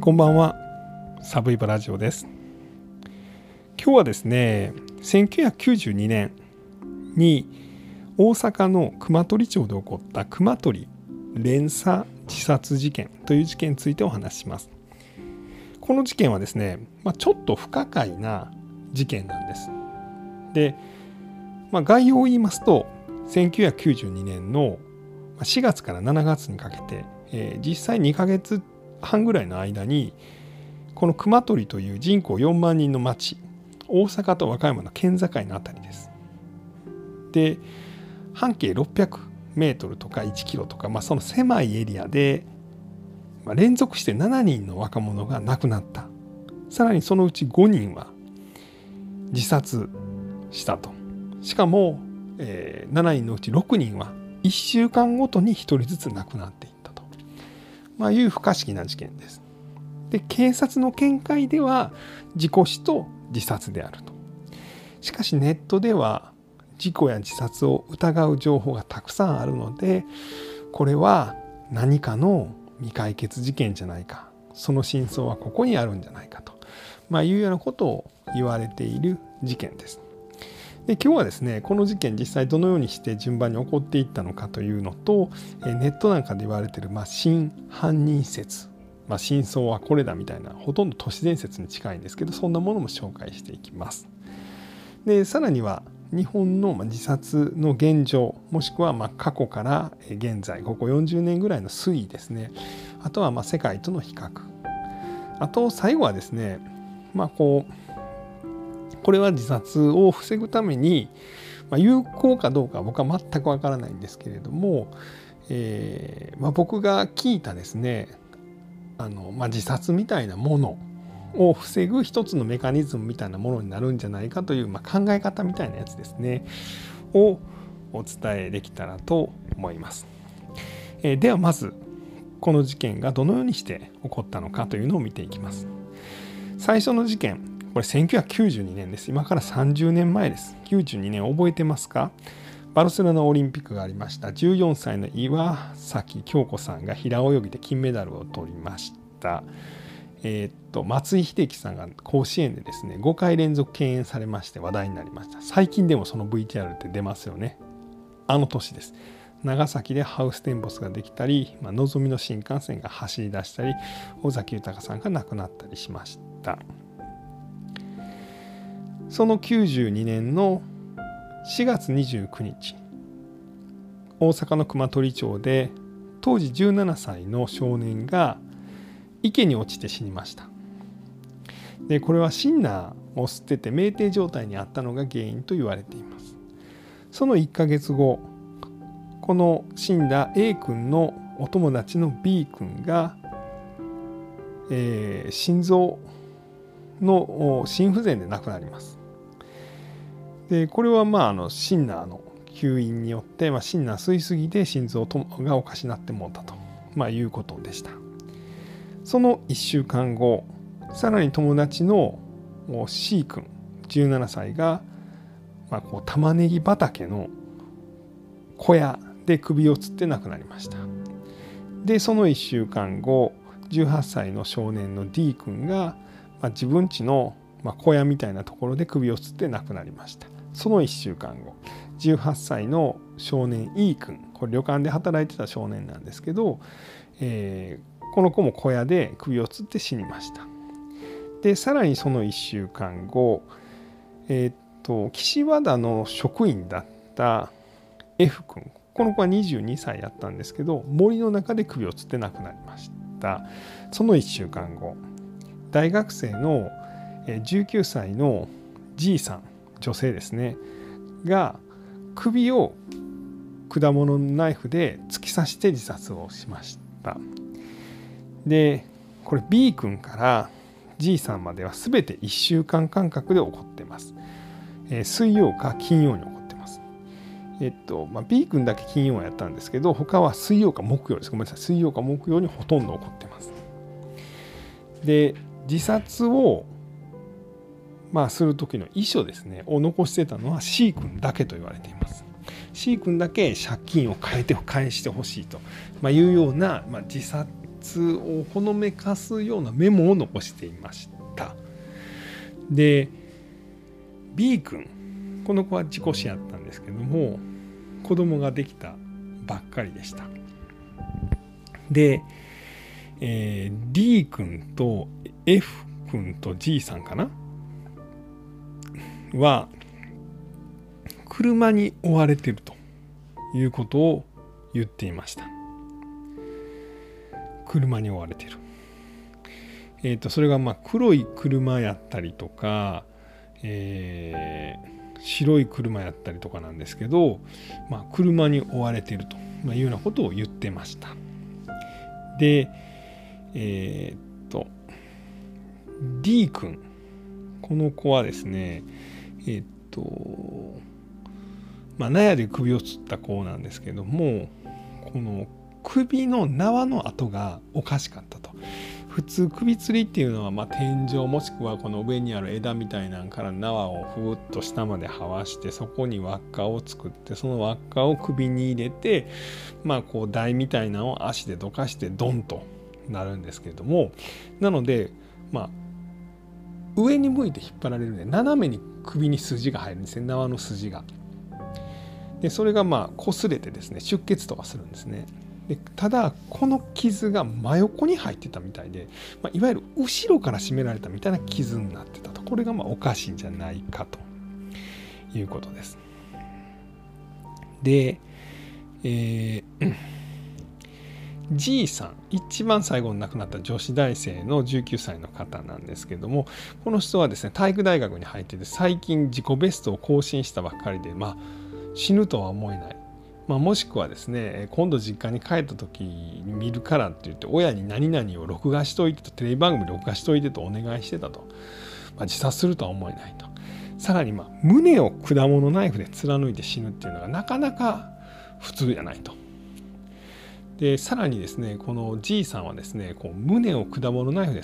こんばんは。サブイバラジオです。今日はですね1992年に大阪の熊取町で起こった熊取連鎖自殺事件という事件についてお話しします。この事件はですね、まあ、ちょっと不可解な事件なんです。で、まあ、概要を言いますと1992年の4月から7月にかけて、えー、実際2ヶ月半ぐらいの間にこの熊取という人口4万人の町大阪と和歌山の県境の辺りです。で半径600メートルとか1キロとか、まあ、その狭いエリアで、まあ、連続して7人の若者が亡くなった。さらにそのうち5人は自殺したと。しかも、えー、7人のうち6人は1週間ごとに1人ずつ亡くなってい、まあ、いう不可思議な事件です。で警察の見解では事故死と自殺であると。しかしネットでは事故や自殺を疑う情報がたくさんあるのでこれは何かの未解決事件じゃないかその真相はここにあるんじゃないかと、まあ、いうようなことを言われている事件です。で今日はですねこの事件実際どのようにして順番に起こっていったのかというのとネットなんかで言われてる、まあ、真犯人説、まあ、真相はこれだみたいなほとんど都市伝説に近いんですけどそんなものも紹介していきます。でさらには日本の自殺の現状もしくはま過去から現在ここ40年ぐらいの推移ですねあとはま世界との比較あと最後はですねまあこうこれは自殺を防ぐために、まあ、有効かどうかは僕は全くわからないんですけれども、えーまあ、僕が聞いたですねあの、まあ、自殺みたいなものを防ぐ一つのメカニズムみたいなものになるんじゃないかという、まあ、考え方みたいなやつですねをお伝えできたらと思います。えー、ではまずこの事件がどのようにして起こったのかというのを見ていきます。最初の事件これ1992年です。今から30年前です。92年覚えてますか？バルセロナオリンピックがありました。14歳の岩崎京子さんが平泳ぎで金メダルを取りました。えー、っと松井秀喜さんが甲子園でですね5回連続敬遠されまして話題になりました最近でもその VTR って出ますよねあの年です長崎でハウステンボスができたり、まあのぞみの新幹線が走り出したり尾崎豊さんが亡くなったりしましたその92年の4月29日大阪の熊取町で当時17歳の少年が池に落ちて死にました。でこれはシンナーを吸ってて酩酊状態にあったのが原因と言われています。その1ヶ月後この死んだ A 君のお友達の B 君が、えー、心臓の心不全で亡くなります。でこれはまああのシンナーの吸引によって、まあ、シンナー吸いすぎて心臓がおかしなってもうたと、まあ、いうことでした。その1週間後さらに友達の C 君17歳が、まあ、こう玉ねぎ畑の小屋で首をつって亡くなりました。でその1週間後18歳の少年の D 君が、まあ、自分家の小屋みたいなところで首をつって亡くなりました。その1週間後18歳の少年 E 君これ旅館で働いてた少年なんですけど、えー、この子も小屋で首をつって死にました。でさらにその1週間後えー、っと岸和田の職員だった F 君この子は22歳やったんですけど森の中で首をつって亡くなりました。その1週間後大学生の19歳の G さん女性ですね。が首を果物のナイフで突き刺して自殺をしました。でこれ B 君から G さんまでは全て1週間間隔で起こってます、えー、水曜か金曜に起こってます。えっと、まあ、B 君だけ金曜はやったんですけど他は水曜か木曜です。ごめんなさい。水曜か木曜にほとんど起こってます。で自殺をまあ、する時の遺書ですね。を残してたのは C 君だけと言われています。C 君だけ借金を変えて返してほしいと、まあ、いうような、まあ、自殺をほのめかすようなメモを残していました。で B 君この子は事故死やったんですけども子供ができたばっかりでした。で、えー、D 君と F 君と G さんかな？は車に追われてるということを言っていました。車に追われてる。えっ、ー、とそれがまあ黒い車やったりとか、えー、白い車やったりとかなんですけど、まあ、車に追われてるというようなことを言ってました。でえっ、と D 君この子はですねえっ、とまあ、納屋で首をつった子なんですけどもこの首の縄の跡がおかしかったと。普通首吊りっていうのはま天井もしくはこの上にある枝みたいなんから縄をふーっと下まではわしてそこに輪っかを作ってその輪っかを首に入れてまあこう台みたいなのを足でどかしてドンとなるんですけれどもなのでまあ上に向いて引っ張られるんで斜めに首に筋が入るんですね。縄の筋が。でそれがまあ擦れてですね出血とかするんですね。でただこの傷が真横に入ってたみたいで、まあ、いわゆる後ろから締められたみたいな傷になってたと。これがまあおかしいんじゃないかと。いうことです。で、えー、G さん一番最後に亡くなった女子大生の19歳の方なんですけどもこの人はですね体育大学に入ってて最近自己ベストを更新したばっかりでまあ死ぬとは思えない、まあ、もしくはですね今度実家に帰った時に見るからって言って親に何々を録画しといてとテレビ番組録画しといてとお願いしてたと、まあ、自殺するとは思えないと。さらにまあ胸を果物ナイフで貫いて死ぬっていうのがなかなか普通じゃないと。でさらにですねこの G さんはですねこう胸を果物ナイフで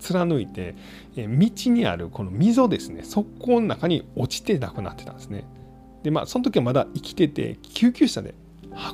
貫いて道にあるこの溝ですね側溝の中に落ちて亡くなってたんですね。でまあその時はまだ生きてて救急車で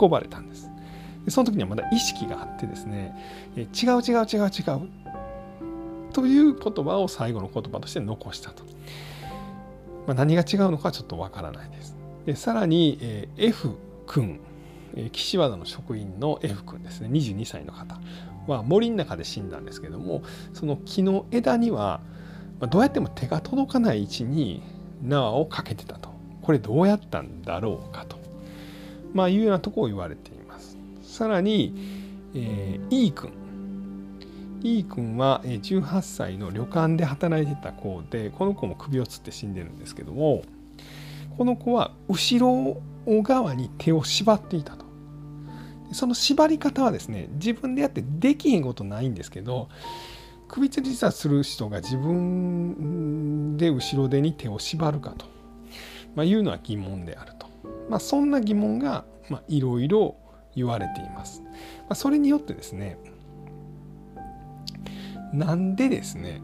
運ばれたんです。でその時にはまだ意識があってですね違う違う違う違うという言葉を最後の言葉として残したと、まあ、何が違うのかちょっとわからないです。でさらに、え、F 君岸和田の職員の F 君ですね。22歳の方。は森の中で死んだんですけどもその木の枝にはどうやっても手が届かない位置に縄をかけてたと。これどうやったんだろうかと、まあ、いうようなとこを言われています。さらに、えー、E 君。E 君は18歳の旅館で働いてた子でこの子も首をつって死んでるんですけどもこの子は後ろ側に手を縛っていたと。その縛り方はですね自分でやってできへんことないんですけど首吊り自殺する人が自分で後ろ手に手を縛るかとまあ、いうのは疑問であると。まあ、そんな疑問がいろいろ言われています。まあ、それによってですねなんでですね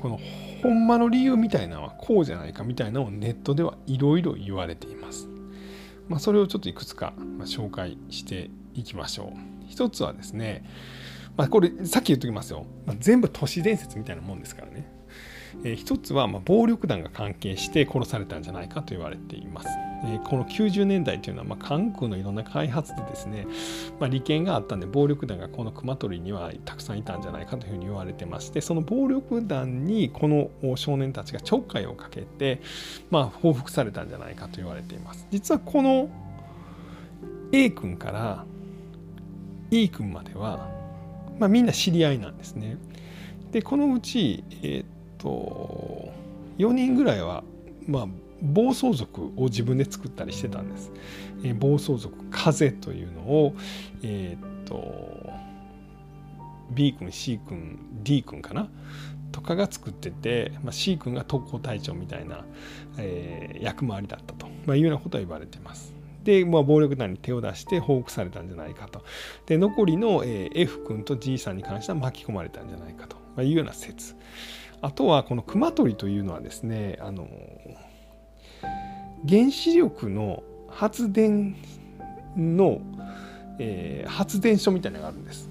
このほんまの理由みたいなのはこうじゃないかみたいなのをネットではいろいろ言われています。まあ、それをちょっといくつか紹介していきましょう。一つはですね、まあ、これさっき言っときますよ、まあ、全部都市伝説みたいなもんですからね。えー、一つはま暴力団が関係して殺されたんじゃないかと言われています。えー、この90年代というのはま関空のいろんな開発でですね、まあ、利権があったんで暴力団がこの熊取にはたくさんいたんじゃないかというふうに言われてましてその暴力団にこの少年たちがちょっかいをかけて、まあ、報復されたんじゃないかと言われています。実はこの A 君から E 君までは、まあ、みんな知り合いなんですね。でこのうち、えー、と4人ぐらいはまあ暴走族を自分で作ったりしてたんです。えー、暴走族風というのを、えー、っと B 君 C 君 D 君かな？とかが作ってて、まあ、C 君が特攻隊長みたいな、えー、役回りだったと、まあ、いうようなことは言われてます。で、まあ、暴力団に手を出して報復されたんじゃないかと。で残りの、えー、F 君と G さんに関しては巻き込まれたんじゃないかと、まあ、いうような説。あとはこの熊取というのはですねあの原子力の発電の、えー、発電所みたいなのがあるんです。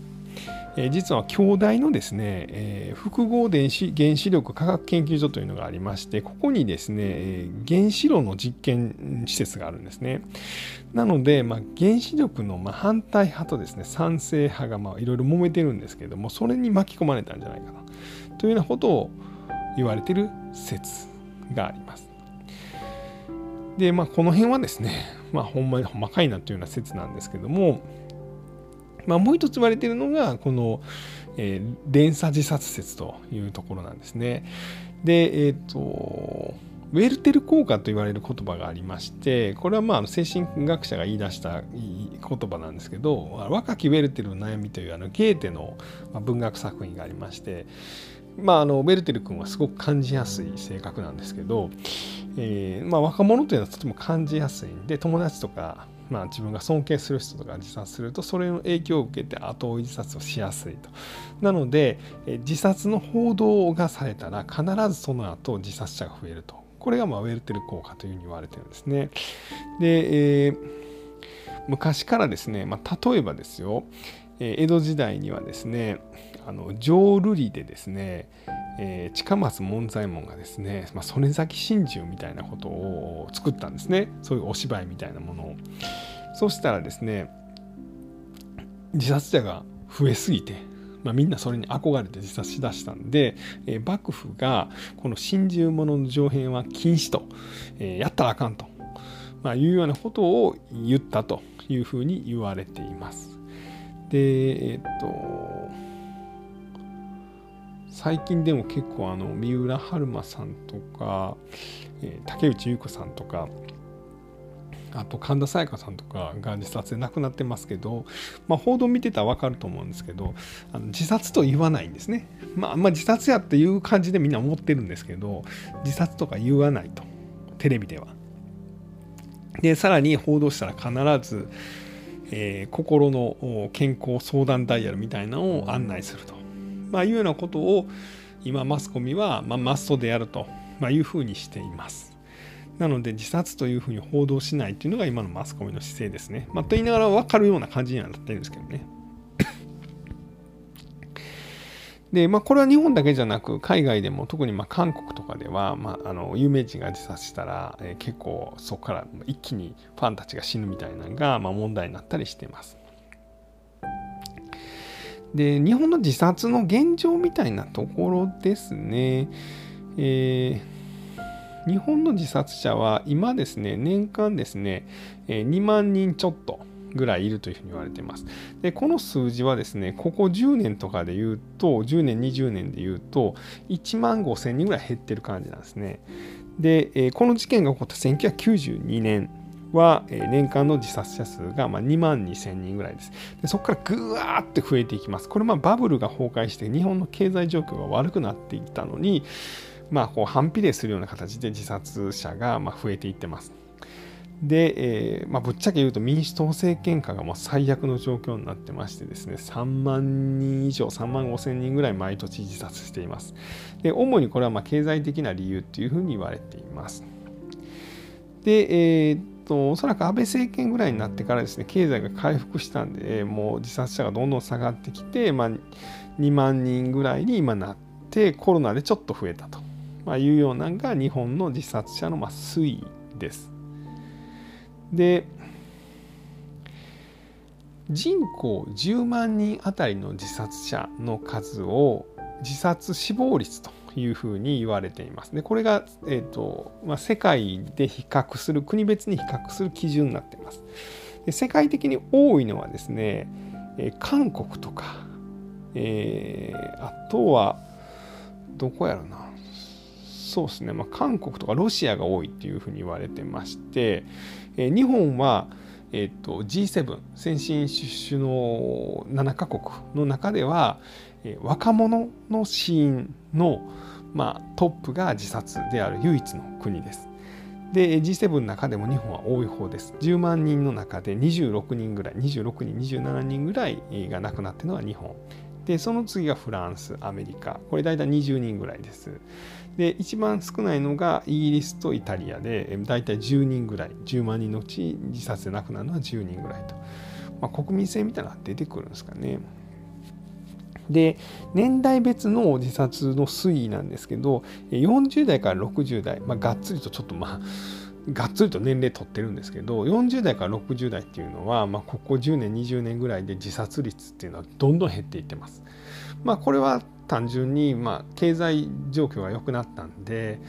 えー、実は京大のですね、えー、複合電子原子力科学研究所というのがありましてここにですねえ原子炉の実験施設があるんですねなので、まあ、原子力のまあ反対派とですね賛成派がいろいろ揉めてるんですけれどもそれに巻き込まれたんじゃないかなというようなことを言われてる説がありますでまあこの辺はですねまあほんまに細かいなというような説なんですけどもまあ、もう一つ言われているのがこの、えー、連鎖自殺説というところなんですね。で、えっ、とウェルテル効果と言われる言葉がありましてこれはまあ精神学者が言い出した言葉なんですけど若きウェルテルの悩みというあのゲーテの文学作品がありましてまあ、あのウェルテル君はすごく感じやすい性格なんですけど、えーまあ、若者というのはとても感じやすいんで友達とかまあ、自分が尊敬する人とか自殺するとそれの影響を受けて後追い自殺をしやすいと。なので自殺の報道がされたら必ずその後自殺者が増えると。これがまあウェルテル効果というふうに言われてるんですね。で、えー、昔からですね、まあ、例えばですよ江戸時代にはですねあの浄瑠璃でですねえー、近松門左衛門がですね、まあ、曽根崎真珠みたいなことを作ったんですねそういうお芝居みたいなものをそしたらですね自殺者が増えすぎて、まあ、みんなそれに憧れて自殺しだしたんで、えー、幕府がこの真珠物の上辺は禁止と、えー、やったらあかんと、まあ、いうようなことを言ったというふうに言われています。でえっと最近でも結構あの三浦春馬さんとか、えー、竹内優子さんとかあと神田沙也加さんとかが自殺で亡くなってますけど、まあ、報道見てたら分かると思うんですけどあの自殺と言わないんですね、まあ、まあ自殺やっていう感じでみんな思ってるんですけど自殺とか言わないとテレビでは。でさらに報道したら必ず、えー、心の健康相談ダイヤルみたいなのを案内すると。まあ、いうようなことを今マスコミは、まあ、マストでやると、まあ、いうふうにしています。なので自殺というふうに報道しないというのが今のマスコミの姿勢ですね。まあ、と言いながら分かるような感じにはなってるんですけどね。で、まあ、これは日本だけじゃなく海外でも特にま韓国とかでは、まあ、あの有名人が自殺したら、えー、結構そこから一気にファンたちが死ぬみたいなのが、まあ、問題になったりしています。で日本の自殺の現状みたいなところですね、えー、日本の自殺者は今ですね年間ですね2万人ちょっとぐらいいるというふうに言われています。でこの数字はですねここ10年とかで言うと10年20年で言うと1万5千人ぐらい減ってる感じなんですね。でこの事件が起こった1992年は年間の自殺者数が2万2000人ぐらいです。でそこからぐわーって増えていきます。これまあバブルが崩壊して日本の経済状況が悪くなっていったのに、まあ、こう反比例するような形で自殺者がま増えていってます。で、えー、まあ、ぶっちゃけ言うと民主党政権下がもう最悪の状況になってましてですね、3万人以上、3万5千人ぐらい毎年自殺しています。で、主にこれはま経済的な理由っていうふうに言われています。で、えーとおそらく安倍政権ぐらいになってからですね経済が回復したんでもう自殺者がどんどん下がってきて、まあ、2万人ぐらいに今なってコロナでちょっと増えたと、まあ、いうようなのが日本の自殺者のま推移です。で人口10万人あたりの自殺者の数を自殺死亡率というふうに言われています。でこれが、えーとまあ、世界で比較する国別に比較する基準になっています。で世界的に多いのはですね、えー、韓国とか、えー、あとはどこやろなそうですね、まあ、韓国とかロシアが多いっていうふうに言われてまして、えー、日本はえーと、G7 先進首脳7カ国の中では、えー、若者の死因の、まあ、トップが自殺である唯一の国です。で G7 の中でも日本は多い方です。10万人の中で26人ぐらい26人27人ぐらいが亡くなっているのは日本。でその次がフランスアメリカこれ大体20人ぐらいです。で一番少ないのがイギリスとイタリアで大体10人ぐらい10万人のうち自殺で亡くなるのは10人ぐらいと、まあ、国民性みたいなのが出てくるんですかね。で年代別の自殺の推移なんですけど40代から60代、まあ、がっつりとちょっとまあがっつりと年齢取ってるんですけど40代から60代っていうのは、まあ、ここ10年20年ぐらいで自殺率っていうのはどんどん減っていってます。まあ、これは単純にまあ経済状況が良くなったんで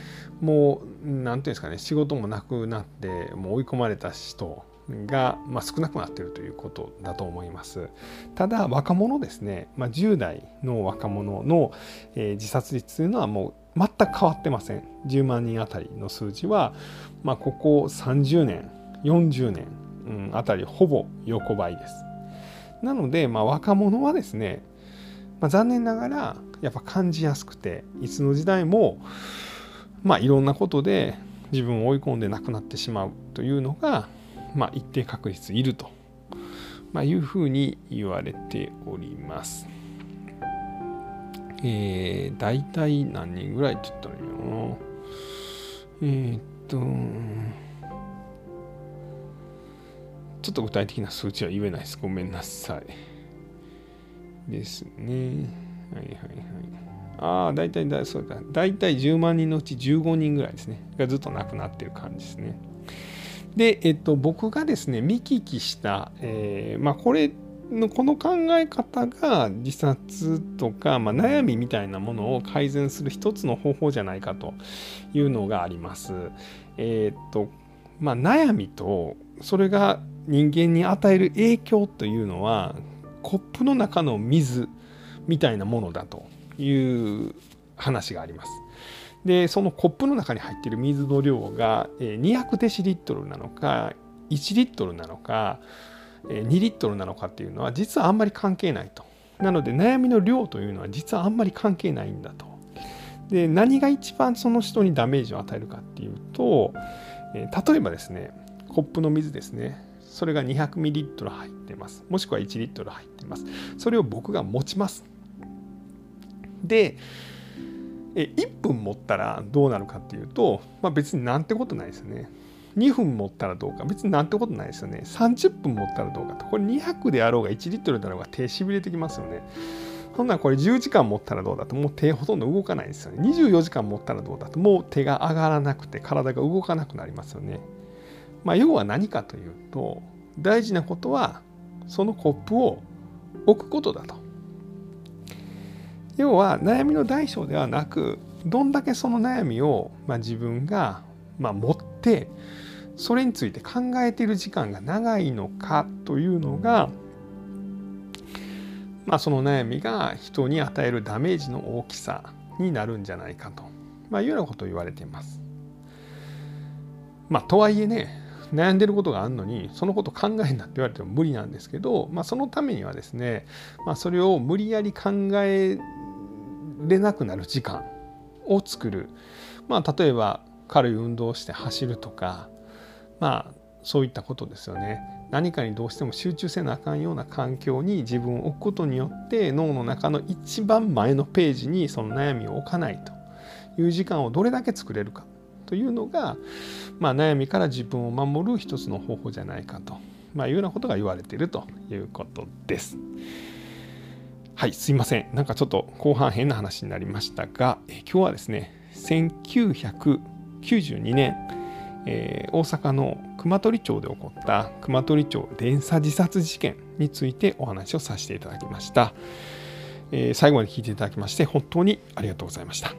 もう何て言うんですかね仕事もなくなってもう追い込まれた人が、まあ、少なくなっているということだと思います。ただ若者ですね、まあ、10代の若者の、えー、自殺率というのはもう全く変わってません。10万人あたりの数字は、まあ、ここ30年40年、うん、あたりほぼ横ばいです。なので、まあ、若者はですね、まあ、残念ながらやっぱ感じやすくていつの時代も、まあ、いろんなことで自分を追い込んで亡くなってしまうというのがまあ、一定確率いると、まあ、いうふうに言われております。えー、大体何人ぐらいって言ったらいいのえー、っと、ちょっと具体的な数値は言えないです。ごめんなさい。ですね。はいはいはい。ああ、大体だ、そうだ。大体10万人のうち15人ぐらいですね。がずっと亡くなってる感じですね。で、えっと、僕がですね見聞きした、えー、まあ、これのこの考え方が自殺とか、まあ、悩みみたいなものを改善する一つの方法じゃないかというのがあります。えー、っとまあ、悩みとそれが人間に与える影響というのはコップの中の水みたいなものだという話があります。でそのコップの中に入っている水の量が200デシリットルなのか1リットルなのか2リットルなのかっていうのは実はあんまり関係ないと。なので悩みの量というのは実はあんまり関係ないんだと。で何が一番その人にダメージを与えるかっていうと例えばですねコップの水ですねそれが200ミリリットル入ってますもしくは1リットル入ってますそれを僕が持ちますでえ1分持ったらどうなるかっていうと、まあ、別になんてことないですよね。2分持ったらどうか別になんてことないですよね。30分持ったらどうかと。これ200であろうが1リットルだろうが手しびれてきますよね。そんなこれ10時間持ったらどうだともう手ほとんど動かないですよね。24時間持ったらどうだともう手が上がらなくて体が動かなくなりますよね。まあ要は何かというと大事なことはそのコップを置くことだと。要は悩みの大小ではなくどんだけその悩みを、まあ、自分が、まあ、持ってそれについて考えている時間が長いのかというのが、まあ、その悩みが人に与えるダメージの大きさになるんじゃないかと、まあ、いうようなことを言われています。まあ、とはいえね悩んでることがあるのにそのこと考えんなって言われても無理なんですけど、まあ、そのためにはですね、まあ、それを無理やり考えれなくなる時間を作る、まあ、例えば軽い運動をして走るとかまあそういったことですよね。何かにどうしても集中せなあかんような環境に自分を置くことによって脳の中の一番前のページにその悩みを置かないと。いう時間をどれだけ作れるか。というのが、まあ、悩みから自分を守る一つの方法じゃないかと、まあ、いうようなことが言われているということです。はい、すいません。なんかちょっと後半変な話になりましたが、え今日はですね、1992年、えー、大阪の熊取町で起こった熊取町連鎖自殺事件についてお話をさせていただきました。えー、最後まで聞いていただきまして本当にありがとうございました。